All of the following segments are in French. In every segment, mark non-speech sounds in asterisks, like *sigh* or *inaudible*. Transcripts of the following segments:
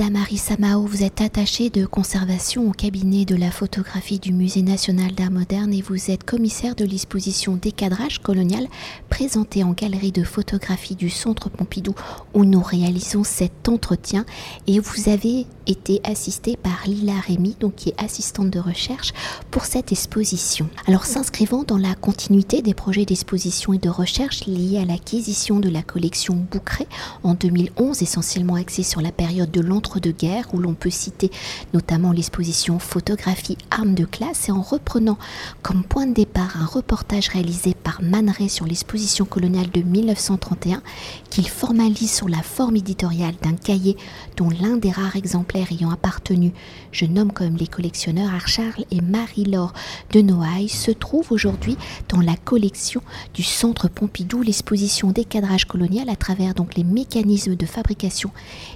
Damari Samao, vous êtes attaché de conservation au cabinet de la photographie du Musée national d'art moderne et vous êtes commissaire de l'exposition Décadrage colonial présentée en galerie de photographie du Centre Pompidou où nous réalisons cet entretien et vous avez été assisté par Lila Rémy, donc qui est assistante de recherche pour cette exposition. Alors s'inscrivant dans la continuité des projets d'exposition et de recherche liés à l'acquisition de la collection Boucret en 2011, essentiellement axée sur la période de l'entre-deux-guerres, où l'on peut citer notamment l'exposition Photographie armes de classe, et en reprenant comme point de départ un reportage réalisé par Man sur l'exposition coloniale de 1931, qu'il formalise sur la forme éditoriale d'un cahier dont l'un des rares exemplaires ayant appartenu, je nomme comme les collectionneurs, à Charles et Marie-Laure de Noailles, se trouve aujourd'hui dans la collection du Centre Pompidou, l'exposition Décadrage colonial à travers donc les mécanismes de fabrication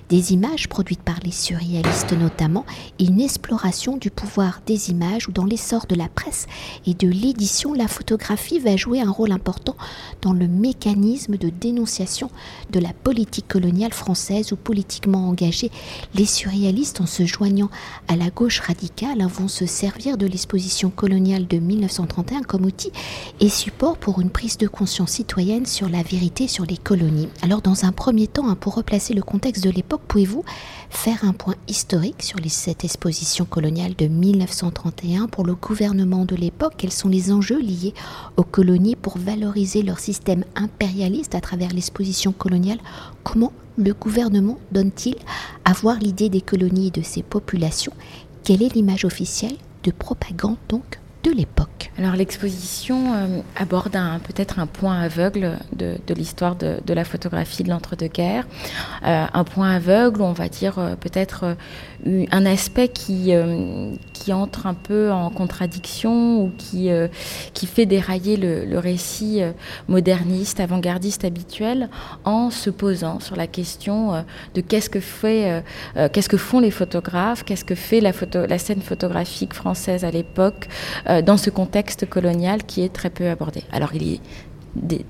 des images produites par les surréalistes notamment, une exploration du pouvoir des images où dans l'essor de la presse et de l'édition, la photographie va jouer un rôle important dans le mécanisme de dénonciation de la politique coloniale française ou politiquement engagée. Les surréalistes, en se joignant à la gauche radicale, hein, vont se servir de l'exposition coloniale de 1931 comme outil et support pour une prise de conscience citoyenne sur la vérité sur les colonies. Alors dans un premier temps, Hein, pour replacer le contexte de l'époque, pouvez-vous faire un point historique sur les sept expositions coloniales de 1931 pour le gouvernement de l'époque. Quels sont les enjeux liés aux colonies pour valoriser leur système impérialiste à travers l'exposition coloniale? Comment le gouvernement donne-t-il à voir l'idée des colonies et de ses populations? Quelle est l'image officielle de propagande donc l'époque Alors l'exposition euh, aborde peut-être un point aveugle de, l'histoire de, la photographie de l'entre-deux-guerres. Euh, un point aveugle, on va dire euh, peut-être un aspect qui, entre un peu en contradiction ou qui, qui fait dérailler le, récit moderniste, avant-gardiste habituel en se posant sur la question de qu'est-ce que, fait, qu'est-ce que font les photographes, qu'est-ce que fait la, scène photographique française à l'époque euh, dans ce contexte colonial qui est très peu abordé. Alors il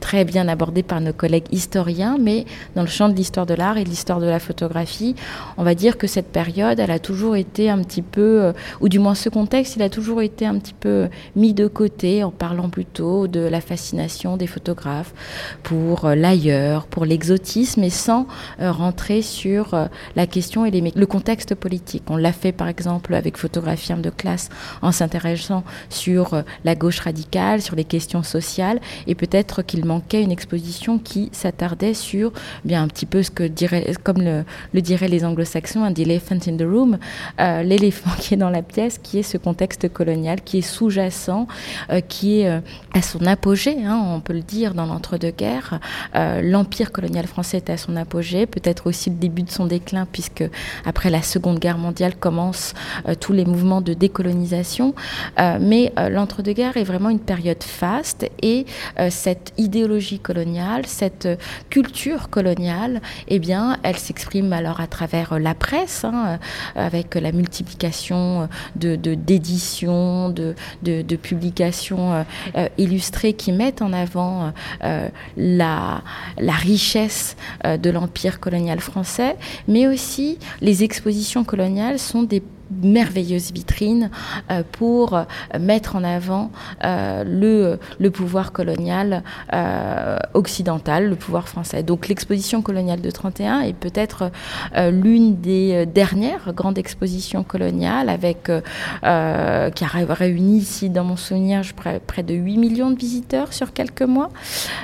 très bien abordé par nos collègues historiens, mais dans le champ de l'histoire de l'art et de l'histoire de la photographie, on va dire que cette période, elle a toujours été un petit peu, euh, ou du moins ce contexte, il a toujours été un petit peu mis de côté en parlant plutôt de la fascination des photographes pour euh, l'ailleurs, pour l'exotisme, et sans euh, rentrer sur la question et le contexte politique. On l'a fait par exemple avec Photographie de classe en s'intéressant sur la gauche radicale, sur les questions sociales, et peut-être qu'il manquait une exposition qui s'attardait sur bien un petit peu ce que dirait, comme le, diraient les anglo-saxons, un elephant in the room, euh, l'éléphant *laughs* qui est dans la pièce, qui est ce contexte colonial, qui est sous-jacent, euh, qui est euh, à son apogée, hein, on peut le dire, dans l'entre-deux-guerres. L'empire colonial français est à son apogée, peut-être aussi le début de son déclin, puisque après la Seconde Guerre mondiale commencent tous les mouvements de décolonisation. mais l'entre-deux-guerres est vraiment une période faste et cette idéologie coloniale, cette culture coloniale, eh bien, elle s'exprime alors à travers la presse, hein, avec la multiplication d'éditions, de, de, publications euh, illustrées qui mettent en avant euh, la, la richesse euh, de l'empire colonial français, mais aussi les expositions coloniales sont des merveilleuse vitrine euh, pour mettre en avant euh, le, pouvoir colonial euh, occidental, le pouvoir français. Donc l'exposition coloniale de 31 est peut-être l'une des dernières grandes expositions coloniales avec, qui a réuni ici, dans mon souvenir, près, de 8 millions de visiteurs sur quelques mois.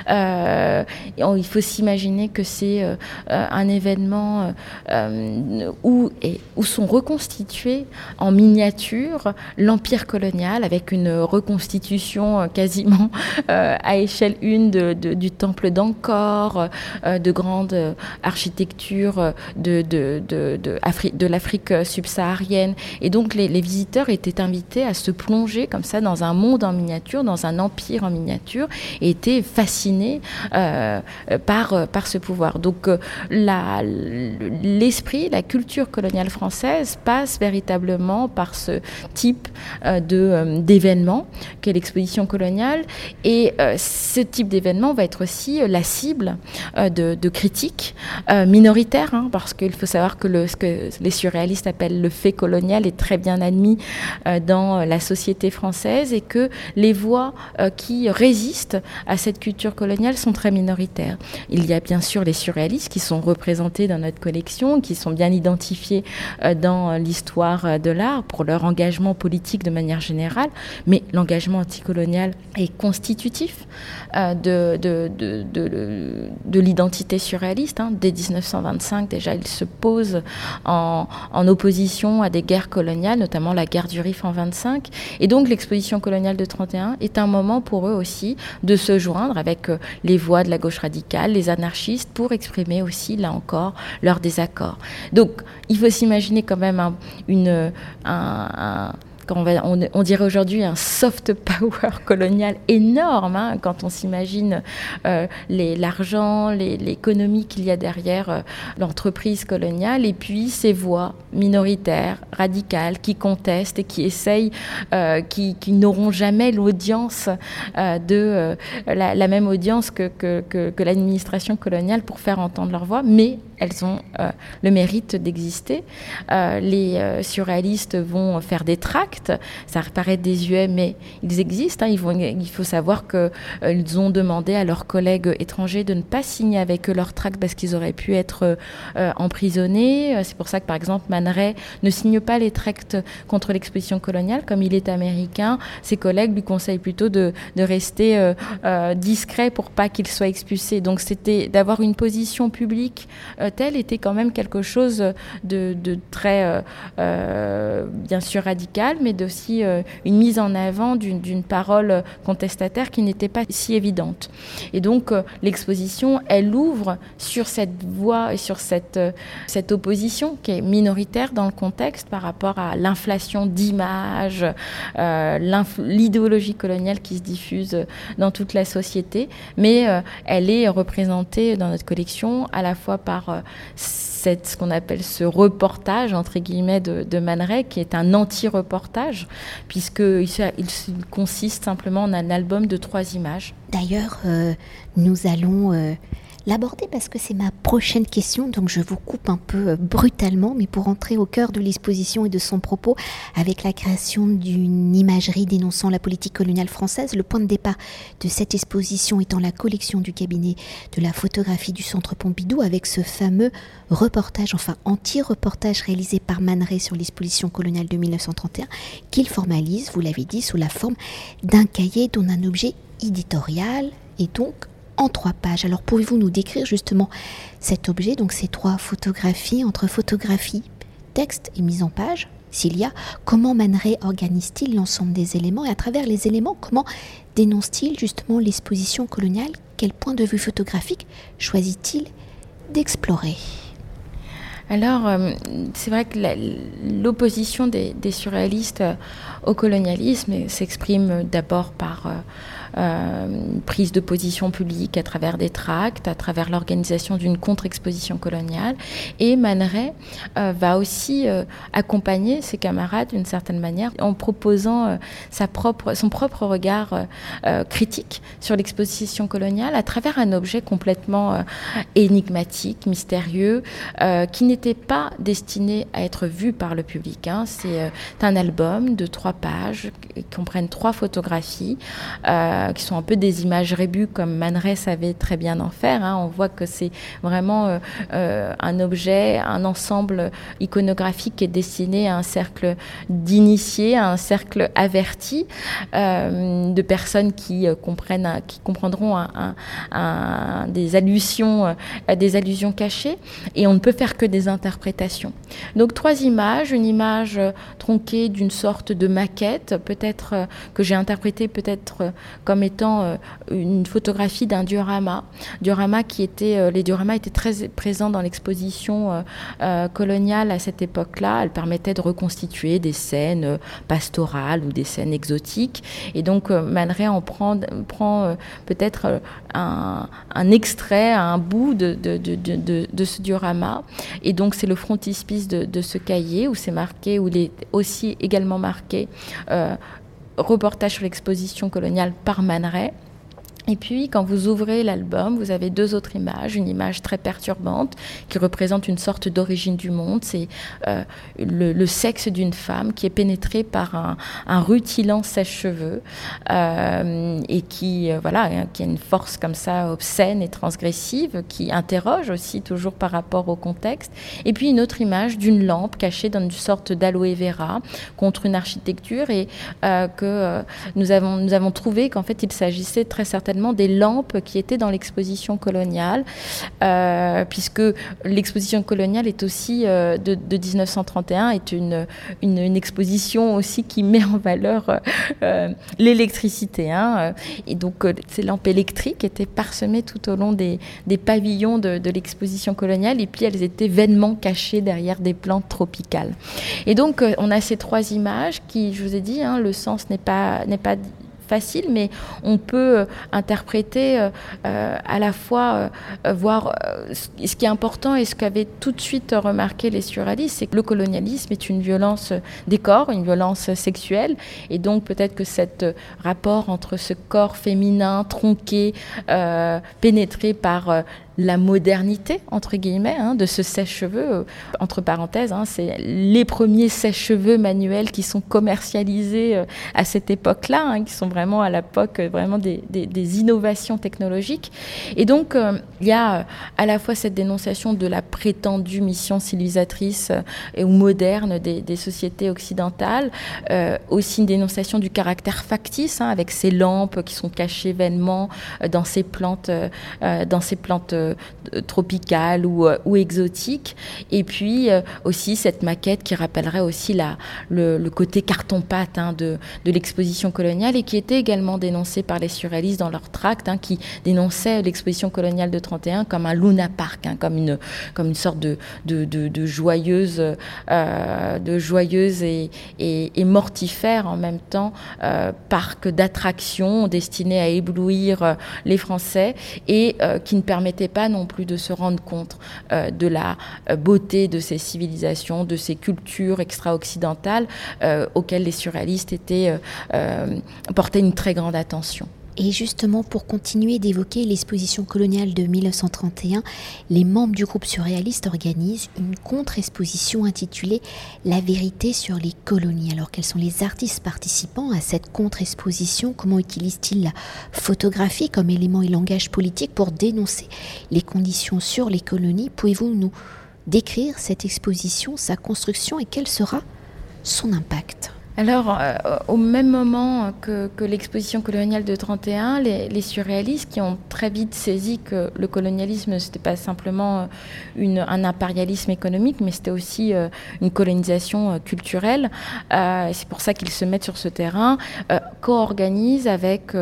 il faut s'imaginer que c'est un événement où, où sont reconstitués en miniature l'empire colonial avec une reconstitution euh, quasiment *laughs* euh, à échelle une du temple d'Angkor, euh, de grande architecture de, de, l'Afrique subsaharienne. Et donc les, visiteurs étaient invités à se plonger comme ça dans un monde en miniature, dans un empire en miniature, et étaient fascinés par, par ce pouvoir. Donc l'esprit, la culture coloniale française passe véritablement véritablement par ce type de d'événement qu'est l'exposition coloniale. Et ce type d'événement va être aussi la cible de, critiques minoritaires, hein, parce qu'il faut savoir que ce que les surréalistes appellent le fait colonial est très bien admis dans la société française et que les voix qui résistent à cette culture coloniale sont très minoritaires. Il y a bien sûr les surréalistes qui sont représentés dans notre collection, qui sont bien identifiés euh, dans l'histoire euh, de l'art pour leur engagement politique de manière générale, mais l'engagement anticolonial est constitutif euh, de, de, de, l'identité surréaliste. Hein. Dès 1925, déjà, il se pose en, en, opposition à des guerres coloniales, notamment la guerre du Rif en 25. Et donc, l'exposition coloniale de 31 est un moment pour eux aussi de se joindre avec les voix de la gauche radicale, les anarchistes, pour exprimer aussi, là encore, leur désaccord. Donc, il faut s'imaginer quand même un, une, un on, dirait aujourd'hui un soft power *laughs* colonial énorme hein, quand on s'imagine euh, l'argent, l'économie qu'il y a derrière euh, l'entreprise coloniale, et puis ces voix minoritaires, radicales, qui contestent et qui essayent, euh, qui, n'auront jamais l'audience de la, même audience que, que l'administration coloniale pour faire entendre leur voix, mais elles ont le mérite d'exister. les surréalistes vont faire des tracts ça paraît désuet, mais ils existent. Hein. il faut savoir qu'ils euh, ont demandé à leurs collègues étrangers de ne pas signer avec eux leur tract parce qu'ils auraient pu être euh, emprisonnés. Euh, c'est pour ça que, par exemple, Man ne signe pas les tracts contre l'exposition coloniale. Comme il est américain, ses collègues lui conseillent plutôt de, rester discret pour pas qu'il soit expulsé. Donc, c'était d'avoir une position publique telle était quand même quelque chose de, très, bien sûr, radical, mais aussi euh, une mise en avant d'une parole contestataire qui n'était pas si évidente. Et donc euh, l'exposition, elle ouvre sur cette voie et sur cette, euh, cette opposition qui est minoritaire dans le contexte par rapport à l'inflation d'images, l'idéologie coloniale qui se diffuse dans toute la société, mais elle est représentée dans notre collection à la fois par ce qu'on appelle ce reportage, entre guillemets, de, de qui est un anti-reportage, puisqu'il il consiste simplement en un album de trois images. D'ailleurs, euh, nous allons euh, l'aborder parce que c'est ma prochaine question, donc je vous coupe un peu euh, brutalement, mais pour entrer au cœur de l'exposition et de son propos, avec la création d'une imagerie dénonçant la politique coloniale française, le point de départ de cette exposition étant la collection du cabinet de la photographie du Centre Pompidou, avec ce fameux reportage, enfin anti-reportage réalisé par Man sur l'exposition coloniale de 1931, qu'il formalise, vous l'avez dit, sous la forme d'un cahier dont un objet éditorial et donc en trois pages. Alors pouvez-vous nous décrire justement cet objet, donc ces trois photographies, entre photographie, texte et mise en page s'il y a, comment Man organise-t-il l'ensemble des éléments et à travers les éléments, comment dénonce-t-il justement l'exposition coloniale? Quel point de vue photographique choisit-il d'explorer? Alors, euh, c'est vrai que l'opposition des, surréalistes au colonialisme s'exprime d'abord par euh, prise de position publique à travers des tracts, à travers l'organisation d'une contre-exposition coloniale. Et Man euh, va aussi euh, accompagner ses camarades d'une certaine manière en proposant sa propre, son propre regard critique sur l'exposition coloniale à travers un objet complètement énigmatique, mystérieux, qui n'était pas destiné à être vu par le public. Hein. C'est un album de trois pages qui comprennent trois photographies. Qui sont un peu des images rébus comme Man savait très bien en faire. Hein. On voit que c'est vraiment euh, euh, un objet, un ensemble iconographique qui est destiné à un cercle d'initiés, à un cercle averti, de personnes qui comprennent, comprendront des allusions, des allusions cachées. Et on ne peut faire que des interprétations. Donc trois images, une image tronquée d'une sorte de maquette, peut-être que j'ai interprété peut-être comme comme étant une photographie d'un diorama, diorama qui était, les dioramas étaient très présents dans l'exposition coloniale à cette époque-là. Elle permettait de reconstituer des scènes pastorales ou des scènes exotiques. Et donc Man Ray en prend, peut-être un, extrait, un bout de, ce diorama. Et donc c'est le frontispice de, ce cahier où c'est marqué, où il est aussi également marqué euh, reportage sur l'exposition coloniale par Man et puis, quand vous ouvrez l'album, vous avez deux autres images. Une image très perturbante qui représente une sorte d'origine du monde. C'est euh, le, sexe d'une femme qui est pénétrée par un, un rutilant sèche-cheveux euh, et qui, euh, voilà, hein, qui a une force comme ça obscène et transgressive, qui interroge aussi toujours par rapport au contexte. Et puis, une autre image d'une lampe cachée dans une sorte d'aloe vera contre une architecture et que nous, avons, nous avons trouvé qu'en fait, il s'agissait très certainement des lampes qui étaient dans l'exposition coloniale, euh, puisque l'exposition coloniale est aussi euh, de, 1931 est une, une, exposition aussi qui met en valeur euh, l'électricité. Hein. Et donc ces lampes électriques étaient parsemées tout au long des, des pavillons de, l'exposition coloniale, et puis elles étaient vainement cachées derrière des plantes tropicales. Et donc on a ces trois images qui, je vous ai dit, hein, le sens n'est pas n'est pas facile, mais on peut euh, interpréter euh, euh, à la fois, voir ce qui est important et ce qu'avaient tout de suite remarqué les surréalistes, c'est que le colonialisme est une violence des corps, une violence sexuelle, et donc peut-être que cet rapport entre ce corps féminin tronqué, pénétré par la modernité, entre guillemets, hein, de ce sèche-cheveux. Euh, entre parenthèses, hein, c'est les premiers sèche-cheveux manuels qui sont commercialisés euh, à cette époque-là, hein, qui sont vraiment à l'époque euh, vraiment des, innovations technologiques. Et donc, il y a à la fois cette dénonciation de la prétendue mission civilisatrice ou moderne des, sociétés occidentales, aussi une dénonciation du caractère factice, avec ces lampes qui sont cachées vainement dans ces plantes, dans ces plantes euh, tropicale ou, euh, ou, exotique. Et puis euh, aussi cette maquette qui rappellerait aussi la, le, côté carton-pâte hein, de, de l'exposition coloniale et qui était également dénoncée par les surréalistes dans leur tract, hein, qui dénonçait l'exposition coloniale de 31 comme un Luna Park, hein, comme, une, comme une sorte de, de, de, joyeuse, de joyeuse et, et, mortifère en même temps parc d'attractions destiné à éblouir les Français et qui ne permettait pas non plus de se rendre compte euh, de la euh, beauté de ces civilisations, de ces cultures extra-occidentales euh, auxquelles les surréalistes portaient une très grande attention. Et justement, pour continuer d'évoquer l'exposition coloniale de 1931, les membres du groupe surréaliste organisent une contre-exposition intitulée La vérité sur les colonies. Alors, quels sont les artistes participants à cette contre-exposition? Comment utilisent-ils la photographie comme élément et langage politique pour dénoncer les conditions sur les colonies? Pouvez-vous nous décrire cette exposition, sa construction et quel sera son impact? Alors, euh, au même moment que, l'exposition coloniale de 31, les, surréalistes qui ont très vite saisi que le colonialisme, ce n'était pas simplement euh, un impérialisme économique, mais c'était aussi euh, une colonisation culturelle. c'est pour ça qu'ils se mettent sur ce terrain, co-organisent avec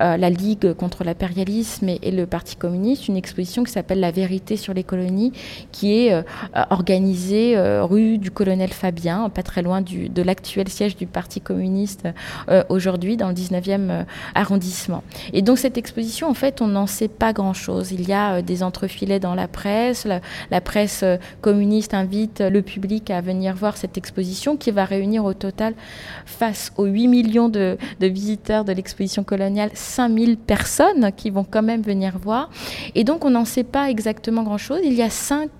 la Ligue contre l'impérialisme et, le Parti communiste une exposition qui s'appelle La vérité sur les colonies, qui est organisée rue du colonel Fabien, pas très loin de l'actuel siège du Parti communiste euh, aujourd'hui dans le 19e euh, arrondissement. Et donc cette exposition, en fait, on n'en sait pas grand-chose. Il y a euh, des entrefilets dans la presse. La, presse communiste invite le public à venir voir cette exposition qui va réunir au total, face aux 8 millions de, visiteurs de l'exposition coloniale, 5000 personnes qui vont quand même venir voir. Et donc on n'en sait pas exactement grand-chose. Il y a cinq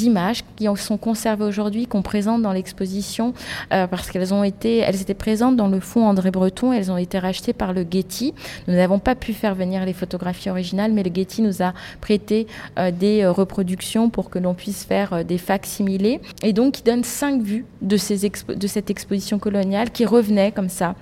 images qui sont conservées aujourd'hui, qu'on présente dans l'exposition parce qu'elles ont été elles étaient présentes dans le fonds André Breton. Elles ont été rachetées par le Getty. Nous n'avons pas pu faire venir les photographies originales, mais le Getty nous a prêté euh, des euh, reproductions pour que l'on puisse faire euh, des facsimilés. Et donc, qui donne cinq vues de cette exposition coloniale qui revenait comme ça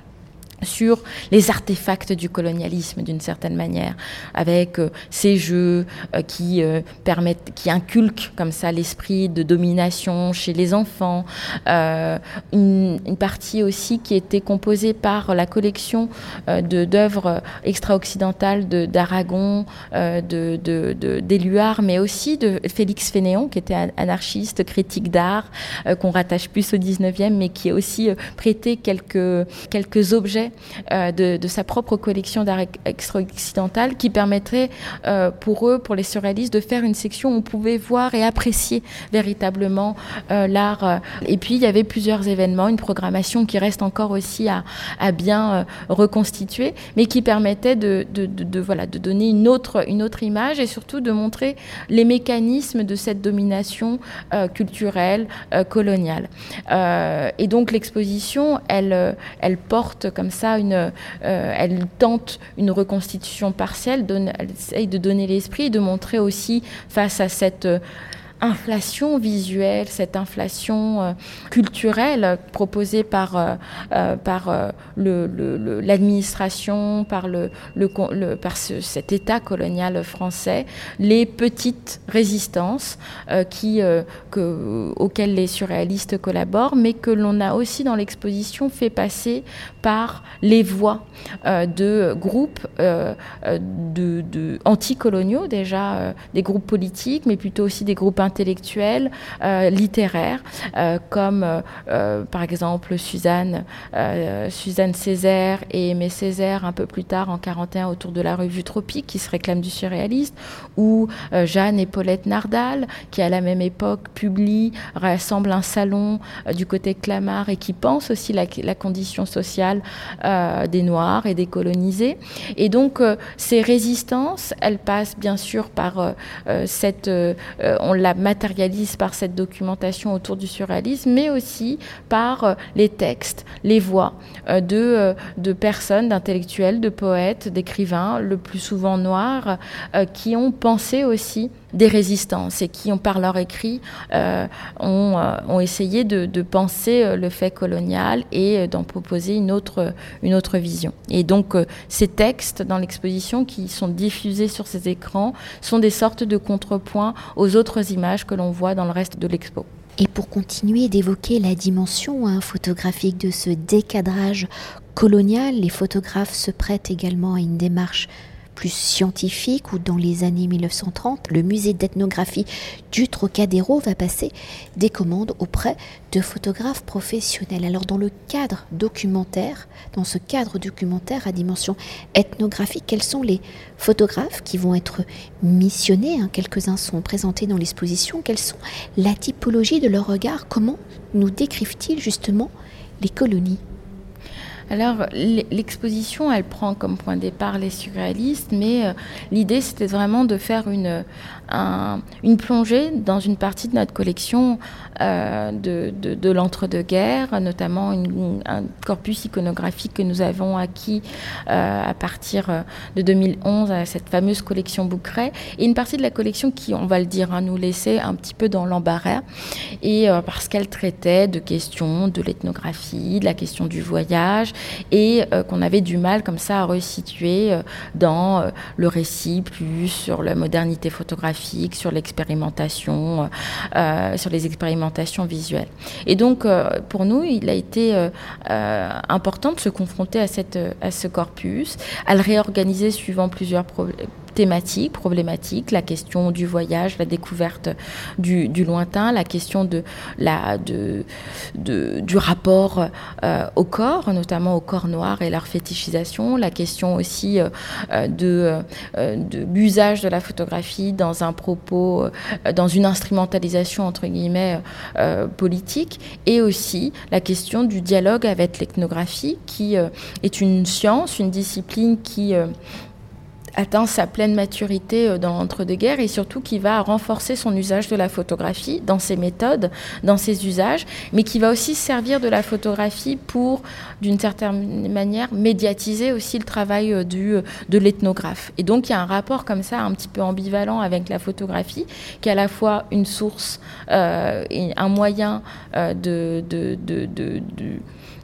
sur les artefacts du colonialisme d'une certaine manière, avec euh, ces jeux euh, qui euh, permettent, qui inculquent comme ça l'esprit de domination chez les enfants, une, partie aussi qui était composée par la collection de d'œuvres extra-occidentales d'Aragon, de, de, d'Éluard, mais aussi de Félix Fénéon, qui était anarchiste, critique d'art, qu'on rattache plus au 19e, mais qui a aussi prêté quelques, quelques objets euh, de, sa propre collection d'art extra-occidental qui permettrait euh, pour eux, pour les surréalistes, de faire une section où on pouvait voir et apprécier véritablement euh, l'art. Et puis il y avait plusieurs événements, une programmation qui reste encore aussi à, bien reconstituer, mais qui permettait de, voilà, de donner une autre, une autre image et surtout de montrer les mécanismes de cette domination culturelle coloniale. et donc l'exposition, elle, elle porte comme ça euh, elle tente une reconstitution partielle, elle essaye de donner l'esprit, de montrer aussi face à cette inflation visuelle, cette inflation euh, culturelle proposée par, euh, euh, par l'administration, par, le, par cet État colonial français, les petites résistances auxquelles les surréalistes collaborent, mais que l'on a aussi dans l'exposition fait passer par les voix de groupes de, de anticoloniaux, déjà des groupes politiques, mais plutôt aussi des groupes intellectuels, euh, littéraires, euh, comme euh, par exemple Suzanne, Césaire et Aimé Césaire un peu plus tard en 41 autour de la revue Tropique qui se réclame du surréaliste, ou Jeanne et Paulette Nardal qui à la même époque publient, rassemblent un salon du côté Clamart et qui pensent aussi la, la condition sociale des Noirs et des colonisés. Et donc ces résistances, elles passent bien sûr par cette, on l'a matérialise par cette documentation autour du surréalisme, mais aussi par euh, les textes, les voix euh, de, euh, de personnes, d'intellectuels, de poètes, d'écrivains, le plus souvent noirs, qui ont pensé aussi des résistances et qui, par leur écrit, ont, ont, essayé de, penser le fait colonial et d'en proposer une autre, une autre vision. Et donc, ces textes dans l'exposition qui sont diffusés sur ces écrans sont des sortes de contrepoints aux autres images que l'on voit dans le reste de l'expo. Et pour continuer d'évoquer la dimension hein, photographique de ce décadrage colonial, les photographes se prêtent également à une démarche plus scientifique où dans les années 1930, le musée d'ethnographie du Trocadéro va passer des commandes auprès de photographes professionnels. Alors dans le cadre documentaire, dans ce cadre documentaire à dimension ethnographique, quels sont les photographes qui vont être missionnés hein, Quelques-uns sont présentés dans l'exposition. Quelle sont la typologie de leur regard? Comment nous décrivent-ils justement les colonies? Alors, l'exposition, elle prend comme point de départ les surréalistes, mais euh, l'idée, c'était vraiment de faire une, une plongée dans une partie de notre collection euh, de, de, l'entre-deux-guerres, notamment un corpus iconographique que nous avons acquis euh, à partir de 2011 à cette fameuse collection Bouqueret, et une partie de la collection qui, on va le dire, hein, nous laissait un petit peu dans l'embarras, et parce qu'elle traitait de questions de l'ethnographie, de la question du voyage, et euh, qu'on avait du mal comme ça à resituer euh, dans euh, le récit plus sur la modernité photographique, sur l'expérimentation, sur les expérimentations visuelles. Et donc pour nous, il a été important de se confronter à, cette, à ce corpus, à le réorganiser suivant plusieurs problèmes thématiques, problématiques, la question du voyage, la découverte du, lointain, la question de la, de, du rapport euh, au corps, notamment au corps noir et leur fétichisation, la question aussi euh, euh, de, de l'usage de la photographie dans un propos, dans une instrumentalisation entre guillemets politique, et aussi la question du dialogue avec l'ethnographie, qui est une science, une discipline qui atteint sa pleine maturité euh, dans l'entre-deux-guerres et surtout qui va renforcer son usage de la photographie dans ses méthodes, dans ses usages, mais qui va aussi servir de la photographie pour, d'une certaine manière, médiatiser aussi le travail euh, euh, de l'ethnographe. Et donc il y a un rapport comme ça un petit peu ambivalent avec la photographie, qui est à la fois une source et un moyen de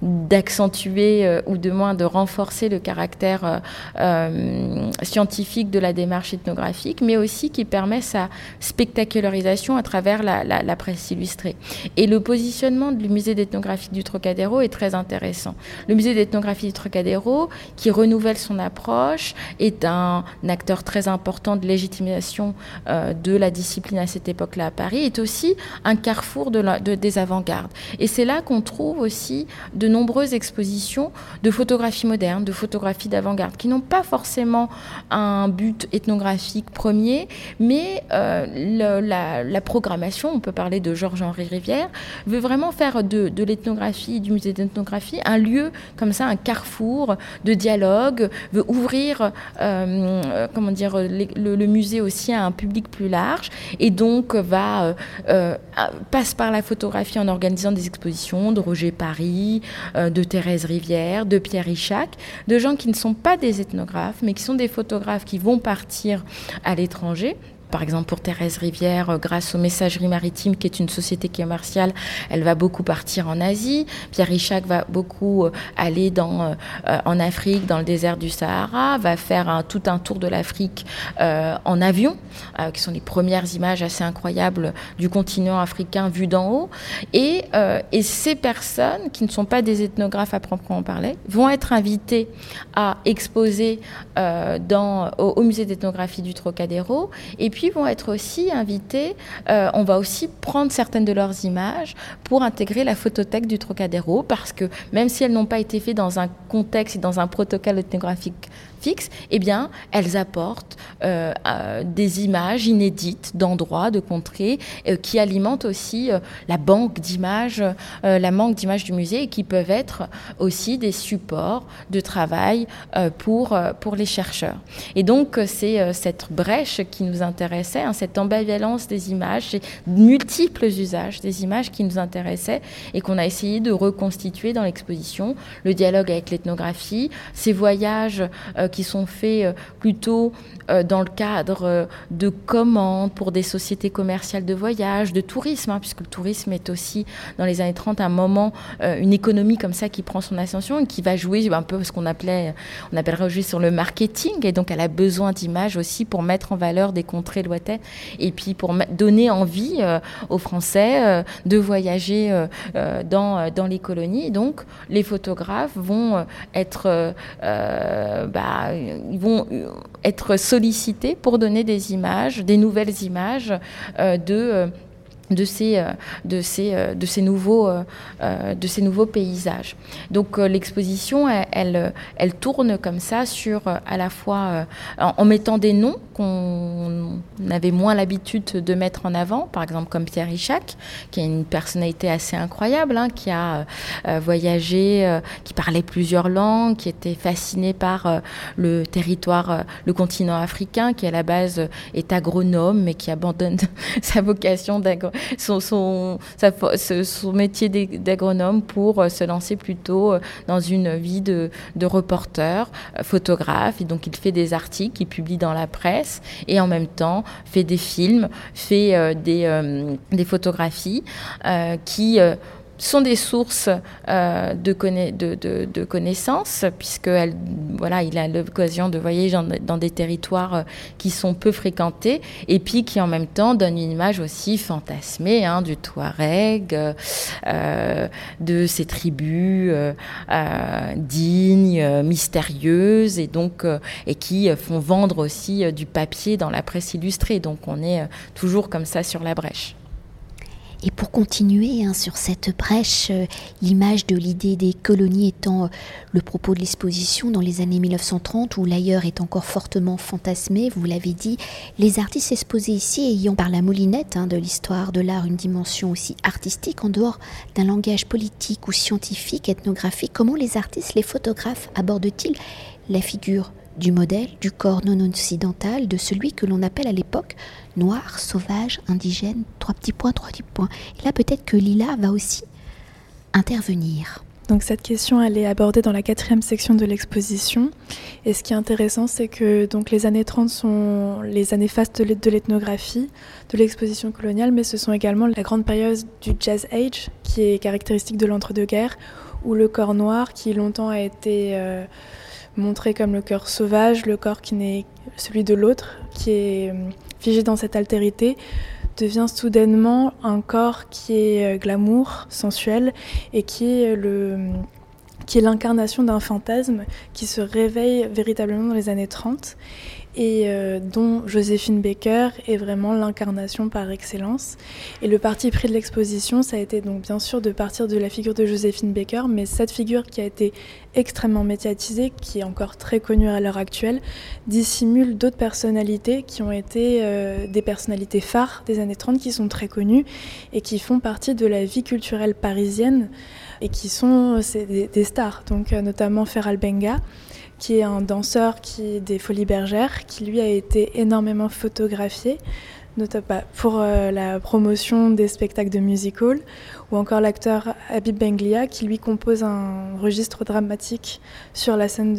d'accentuer euh, ou de moins de renforcer le caractère euh, euh, scientifique de la démarche ethnographique, mais aussi qui permet sa spectacularisation à travers la, presse illustrée. Et le positionnement du musée d'ethnographie du Trocadéro est très intéressant. Le musée d'ethnographie du Trocadéro, qui renouvelle son approche, est un acteur très important de légitimation de la discipline à cette époque-là à Paris, est aussi un carrefour des avant-gardes. Et c'est là qu'on trouve aussi de nombreuses expositions de photographie moderne, de photographie d'avant-garde, qui n'ont pas forcément un but ethnographique premier, mais euh, la, programmation, on peut parler de Georges-Henri Rivière, veut vraiment faire de, l'ethnographie, du musée d'ethnographie, un lieu comme ça, un carrefour de dialogue, veut ouvrir, euh, comment dire, le, musée aussi à un public plus large, et donc va euh, passe par la photographie en organisant des expositions de Roger Paris, de Thérèse Rivière, de Pierre Richac, de gens qui ne sont pas des ethnographes, mais qui sont des photographes qui vont partir à l'étranger par exemple, pour Thérèse Rivière, euh, grâce aux messageries maritimes, qui est une société commerciale, elle va beaucoup partir en Asie. Pierre Richac va beaucoup euh, aller dans, euh, en Afrique, dans le désert du Sahara, va faire tout un tour de l'Afrique en avion, qui sont les premières images assez incroyables du continent africain vu d'en haut. Et, ces personnes, qui ne sont pas des ethnographes à proprement parler, vont être invitées à exposer au, au musée d'ethnographie du Trocadéro. Et puis, vont être aussi invités, euh, on va aussi prendre certaines de leurs images pour intégrer la photothèque du Trocadéro, parce que même si elles n'ont pas été faites dans un contexte et dans un protocole ethnographique fixe, eh bien, elles apportent euh, euh, des images inédites d'endroits, de contrées, euh, qui alimentent aussi la banque d'images, la banque d'images du musée, et qui peuvent être aussi des supports de travail pour, pour les chercheurs. Et donc, c'est cette brèche qui nous intéressait, hein, cette ambivalence des images, ces multiples usages des images qui nous intéressaient et qu'on a essayé de reconstituer dans l'exposition, le dialogue avec l'ethnographie, ces voyages qui sont faits euh, plutôt euh, dans le cadre euh, de commandes pour des sociétés commerciales de voyage, de tourisme, hein, puisque le tourisme est aussi dans les années 30 un moment, une économie comme ça qui prend son ascension et qui va jouer un peu ce qu'on appelait, on appellerait aujourd'hui sur le marketing, et donc elle a besoin d'images aussi pour mettre en valeur des contrées lointaines et puis pour donner envie aux Français de voyager dans, dans les colonies. donc les photographes vont être bah, ils vont être sollicités pour donner des images, des nouvelles images euh, de euh, de ces, euh, de ces, euh, de ces, nouveaux, euh, de ces nouveaux paysages. Donc l'exposition, elle, elle, tourne comme ça sur à la fois en, mettant des noms qu'on avait moins l'habitude de mettre en avant, par exemple comme Pierre Richac, qui a une personnalité assez incroyable, hein, qui a voyagé, qui parlait plusieurs langues, qui était fasciné par le territoire, le continent africain, qui à la base est agronome, mais qui abandonne *laughs* sa vocation d'agronome son, son, son métier d'agronome pour euh, se lancer plutôt euh, dans une vie de, de reporter, euh, photographe. Et donc il fait des articles, il publie dans la presse et en même temps fait des films, fait des, des photographies qui sont des sources euh, de, connaissances, puisque voilà, il a l'occasion de voyager dans, des territoires euh, qui sont peu fréquentés, et puis qui en même temps donnent une image aussi fantasmée hein, du Touareg, euh, de ces tribus dignes, mystérieuses, et donc et qui font vendre aussi du papier dans la presse illustrée. Donc on est toujours comme ça sur la brèche. Et pour continuer hein, sur cette brèche, euh, l'image de l'idée des colonies étant euh, le propos de l'exposition dans les années 1930 où l'ailleurs est encore fortement fantasmé, vous l'avez dit, les artistes exposés ici ayant par la moulinette hein, de l'histoire de l'art une dimension aussi artistique en dehors d'un langage politique ou scientifique, ethnographique, comment les artistes, les photographes abordent-ils la figure du modèle du corps non occidental, de celui que l'on appelle à l'époque noir, sauvage, indigène, trois petits points, trois petits points. Et là, peut-être que Lila va aussi intervenir. Donc cette question, elle est abordée dans la quatrième section de l'exposition. Et ce qui est intéressant, c'est que donc les années 30 sont les années fastes de l'ethnographie, de l'exposition coloniale, mais ce sont également la grande période du Jazz Age, qui est caractéristique de l'entre-deux-guerres, où le corps noir, qui longtemps a été euh, montré comme le corps sauvage, le corps qui n'est celui de l'autre, qui est euh, figé dans cette altérité, devient soudainement un corps qui est euh, glamour, sensuel et qui est le qui est l'incarnation d'un fantasme qui se réveille véritablement dans les années 30 et euh, dont Joséphine Baker est vraiment l'incarnation par excellence. Et le parti pris de l'exposition, ça a été donc bien sûr de partir de la figure de Joséphine Baker, mais cette figure qui a été extrêmement médiatisée, qui est encore très connue à l'heure actuelle, dissimule d'autres personnalités qui ont été euh, des personnalités phares des années 30, qui sont très connues et qui font partie de la vie culturelle parisienne et qui sont des, des, stars, donc euh, notamment Feral Benga qui est un danseur qui des Folies Bergères, qui lui a été énormément photographié, notamment pour euh, la promotion des spectacles de musical, ou encore l'acteur Habib Benglia qui lui compose un registre dramatique sur la scène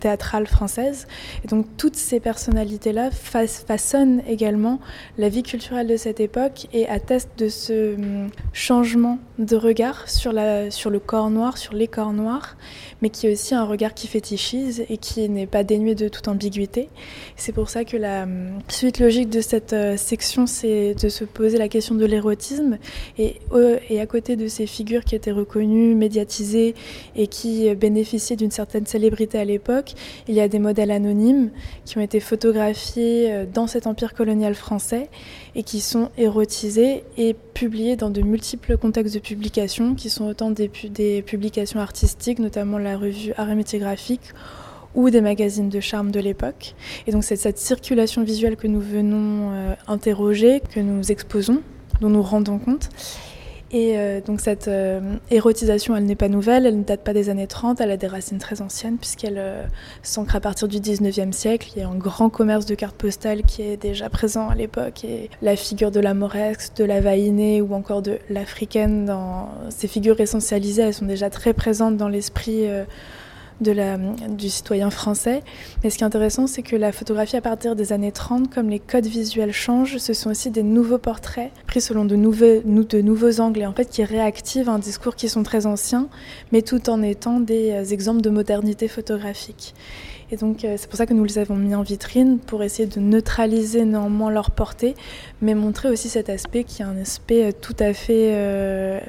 théâtrale française. Et donc toutes ces personnalités-là façonnent également la vie culturelle de cette époque et attestent de ce hum, changement de regard sur, la, sur le corps noir, sur les corps noirs, mais qui est aussi un regard qui fétichise et qui n'est pas dénué de toute ambiguïté. C'est pour ça que la hum, suite logique de cette euh, section, c'est de se poser la question de l'érotisme et euh, et à côté de ces figures qui étaient reconnues, médiatisées et qui bénéficiaient d'une certaine célébrité à l'époque, il y a des modèles anonymes qui ont été photographiés euh, dans cet empire colonial français et qui sont érotisés et publiés dans de multiples contextes de publication, qui sont autant des, publications artistiques, notamment la revue Art Graphique, ou des magazines de charme de l'époque. Et donc c'est cette circulation visuelle que nous venons euh, interroger, que nous exposons, dont nous rendons compte. Et euh, donc cette euh, érotisation, elle n'est pas nouvelle, elle ne date pas des années 30, elle a des racines très anciennes puisqu'elle euh, s'ancre à partir du 19e siècle. Il y a un grand commerce de cartes postales qui est déjà présent à l'époque et la figure de la moresque, de la vaïnée ou encore de l'africaine, dans ces figures essentialisées, elles sont déjà très présentes dans l'esprit du citoyen français. Mais ce qui est intéressant, c'est que la photographie à partir des années 30, comme les codes visuels changent, ce sont aussi des nouveaux portraits pris selon de nouveaux, de angles et en fait qui réactivent un discours qui sont très anciens, mais tout en étant des euh, exemples de modernité photographique. Et donc euh, c'est pour ça que nous les avons mis en vitrine, pour essayer de neutraliser néanmoins leur portée, mais montrer aussi cet aspect qui est un aspect euh, tout à fait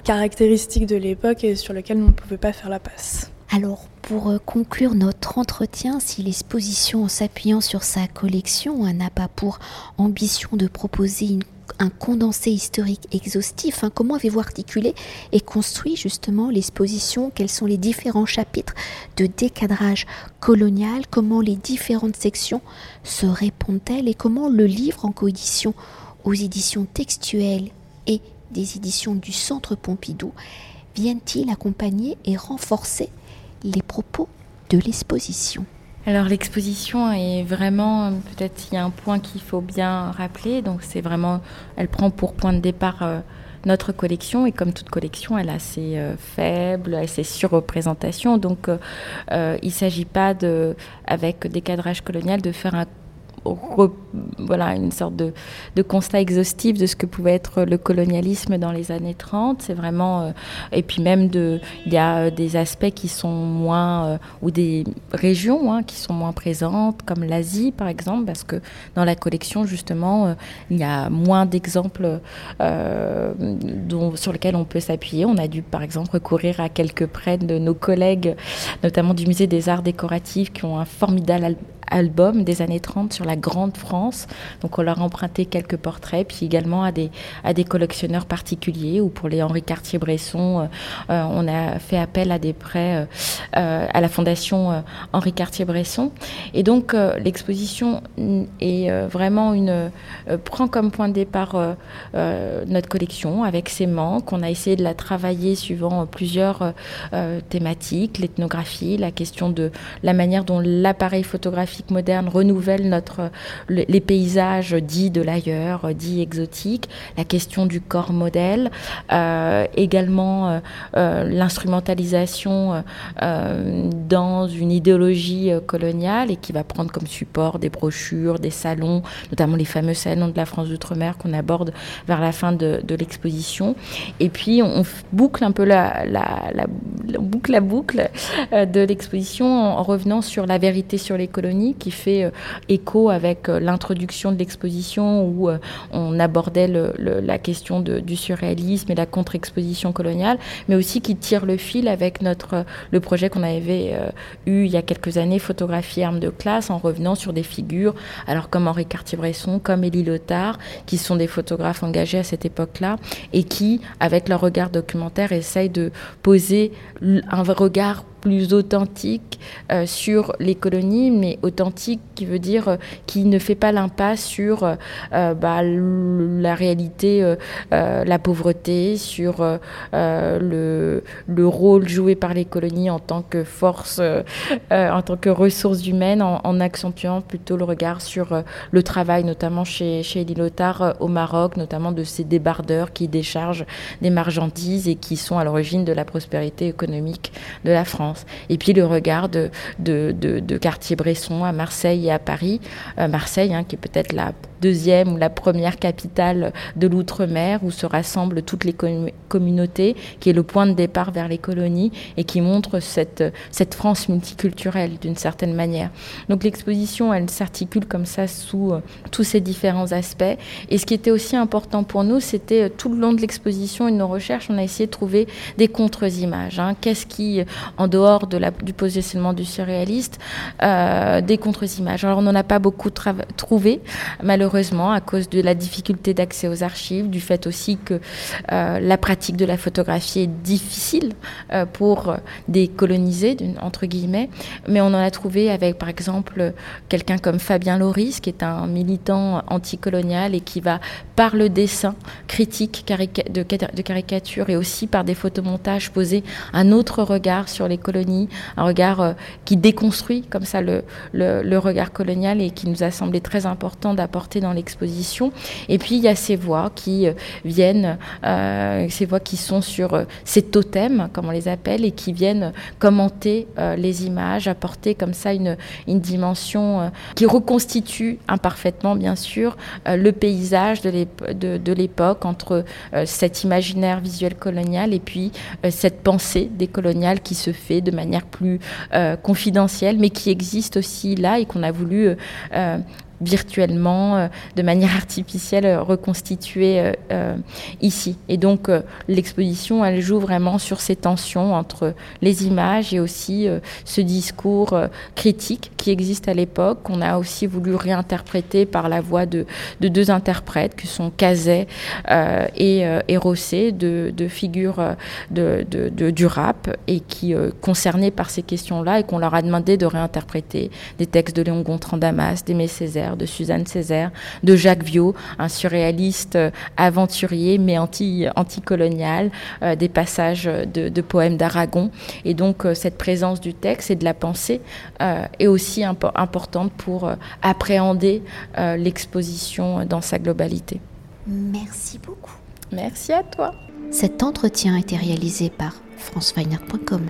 caractéristique de l'époque et sur lequel on ne pouvait pas faire la passe. Alors, pour euh, conclure notre entretien, si l'exposition en s'appuyant sur sa collection n'a pas pour ambition de proposer un condensé historique exhaustif, hein, comment avez-vous articulé et construit justement l'exposition? Quels sont les différents chapitres de décadrage colonial? Comment les différentes sections se répondent-elles? Et comment le livre en coédition aux éditions textuelles et des éditions du Centre Pompidou viennent-ils accompagner et renforcer les propos de l'exposition. Alors l'exposition est vraiment, peut-être il y a un point qu'il faut bien rappeler, donc c'est vraiment, elle prend pour point de départ euh, notre collection. Et comme toute collection, elle a ses euh, faibles, elle a ses surreprésentations, donc euh, il ne s'agit pas de, avec des cadrages coloniaux de faire un voilà, une sorte de, de, constat exhaustif de ce que pouvait être le colonialisme dans les années 30. C'est vraiment. Euh, et puis même, il y a euh, des aspects qui sont moins. Euh, ou des régions hein, qui sont moins présentes, comme l'Asie par exemple, parce que dans la collection, justement, il y a moins d'exemples sur lesquels on peut s'appuyer. On a dû par exemple recourir à quelques prêts de nos collègues, notamment du musée des arts décoratifs, qui ont un formidable album des années 30 sur la grande France. Donc on leur a emprunté quelques portraits, puis également à des, à des collectionneurs particuliers, ou pour les Henri Cartier-Bresson, on a fait appel à des prêts à la Fondation Henri Cartier-Bresson. Et donc l'exposition est vraiment une, prend comme point de départ notre collection avec ses manques. On a essayé de la travailler suivant plusieurs thématiques, l'ethnographie, la question de la manière dont l'appareil photographique moderne renouvelle notre, les paysages dits de l'ailleurs, dits exotiques, la question du corps modèle, euh, également euh, euh, l'instrumentalisation dans une idéologie coloniale et qui va prendre comme support des brochures, des salons, notamment les fameux salons de la France d'outre-mer qu'on aborde vers la fin de, l'exposition. Et puis on, boucle un peu la, boucle la boucle de l'exposition en revenant sur la vérité sur les colonies, qui fait euh, écho avec euh, l'introduction de l'exposition où euh, on abordait la question du surréalisme et la contre-exposition coloniale, mais aussi qui tire le fil avec notre, le projet qu'on avait eu il y a quelques années, Photographie armes de classe, en revenant sur des figures, alors comme Henri Cartier-Bresson, comme Élie Lothar, qui sont des photographes engagés à cette époque-là, et qui, avec leur regard documentaire, essayent de poser un regard plus authentique sur les colonies, mais authentique qui veut dire euh, qui ne fait pas l'impasse sur euh, bah, la réalité, la pauvreté, sur le, le, rôle joué par les colonies en tant que force, en tant que ressources humaines, en, accentuant plutôt le regard sur le travail, notamment chez, chez Lilotar au Maroc, notamment de ces débardeurs qui déchargent des marchandises et qui sont à l'origine de la prospérité économique de la France. Et puis le regard de, de, Cartier-Bresson à Marseille et à Paris. Euh, Marseille, hein, qui est peut-être la deuxième ou la première capitale de l'outre-mer où se rassemblent toutes les communautés, qui est le point de départ vers les colonies et qui montre cette, cette France multiculturelle d'une certaine manière. Donc l'exposition, elle s'articule comme ça sous euh, tous ces différents aspects. Et ce qui était aussi important pour nous, c'était euh, tout le long de l'exposition et de nos recherches, on a essayé de trouver des contre-images. Hein. Qu'est-ce qui, en dehors du positionnement du surréaliste, contre-images Alors on n'en a pas beaucoup trouvé, malheureusement à cause de la difficulté d'accès aux archives, du fait aussi que euh, la pratique de la photographie est difficile euh, pour des colonisés, entre guillemets. Mais on en a trouvé avec, par exemple, quelqu'un comme Fabien Loris, qui est un militant anticolonial et qui va, par le dessin critique de, caricature et aussi par des photomontages, poser un autre regard sur les colonies, un regard euh, qui déconstruit comme ça le, le, regard colonial et qui nous a semblé très important d'apporter dans l'exposition. Et puis il y a ces voix qui euh, viennent, euh, ces voix qui sont sur euh, ces totems, comme on les appelle, et qui viennent commenter les images, apporter comme ça une, une dimension qui reconstitue imparfaitement, bien sûr, le paysage de l'époque entre cet imaginaire visuel colonial et puis cette pensée décoloniale qui se fait de manière plus confidentielle, mais qui existe aussi là et qu'on a voulu virtuellement, euh, de manière artificielle, euh, reconstituée euh, ici. Et donc l'exposition, elle joue vraiment sur ces tensions entre les images et aussi ce discours critique qui existe à l'époque, qu'on a aussi voulu réinterpréter par la voix de, deux interprètes, que sont Cazet et, et Rossé, de, figures du rap, et qui concernées par ces questions-là, et qu'on leur a demandé de réinterpréter des textes de Léon Gontran Damas, d'Aimé Césaire, de Suzanne Césaire, de Jacques Viau, un surréaliste euh, aventurier mais anti, anticolonial, euh, des passages de, poèmes d'Aragon. Et donc euh, cette présence du texte et de la pensée est aussi importante pour appréhender l'exposition dans sa globalité. Merci beaucoup. Merci à toi. Cet entretien a été réalisé par franceweiner.com.